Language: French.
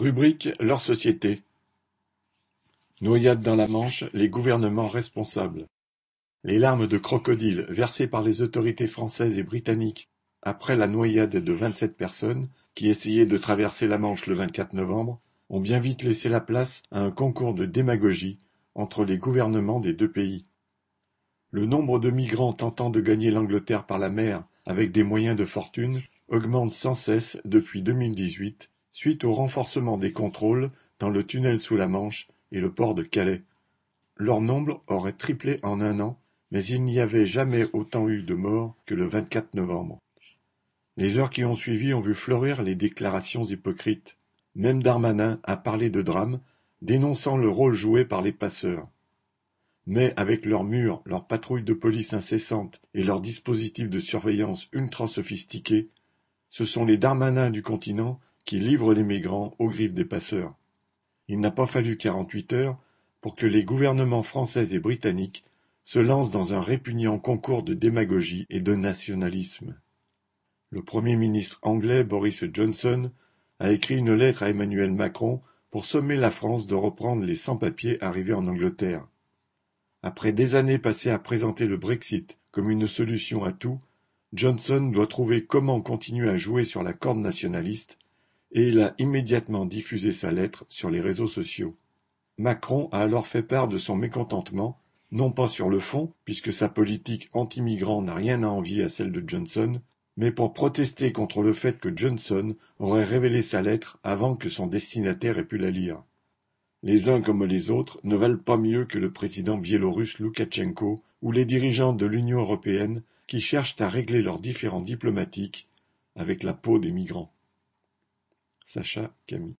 Rubrique leur société. Noyade dans la Manche, les gouvernements responsables. Les larmes de crocodile versées par les autorités françaises et britanniques après la noyade de vingt-sept personnes qui essayaient de traverser la Manche le 24 novembre ont bien vite laissé la place à un concours de démagogie entre les gouvernements des deux pays. Le nombre de migrants tentant de gagner l'Angleterre par la mer avec des moyens de fortune augmente sans cesse depuis 2018 suite au renforcement des contrôles dans le tunnel sous la Manche et le port de Calais. Leur nombre aurait triplé en un an, mais il n'y avait jamais autant eu de morts que le 24 novembre. Les heures qui ont suivi ont vu fleurir les déclarations hypocrites. Même Darmanin a parlé de drame, dénonçant le rôle joué par les passeurs. Mais avec leurs murs, leurs patrouilles de police incessantes et leurs dispositifs de surveillance ultra sophistiqués, ce sont les Darmanins du continent qui livrent les migrants aux griffes des passeurs. Il n'a pas fallu quarante-huit heures pour que les gouvernements français et britanniques se lancent dans un répugnant concours de démagogie et de nationalisme. Le Premier ministre anglais Boris Johnson a écrit une lettre à Emmanuel Macron pour sommer la France de reprendre les sans-papiers arrivés en Angleterre. Après des années passées à présenter le Brexit comme une solution à tout, Johnson doit trouver comment continuer à jouer sur la corde nationaliste, et il a immédiatement diffusé sa lettre sur les réseaux sociaux. Macron a alors fait part de son mécontentement, non pas sur le fond, puisque sa politique anti-migrant n'a rien à envier à celle de Johnson, mais pour protester contre le fait que Johnson aurait révélé sa lettre avant que son destinataire ait pu la lire. Les uns comme les autres ne valent pas mieux que le président biélorusse Loukachenko ou les dirigeants de l'Union européenne qui cherchent à régler leurs différends diplomatiques avec la peau des migrants. Sacha Camille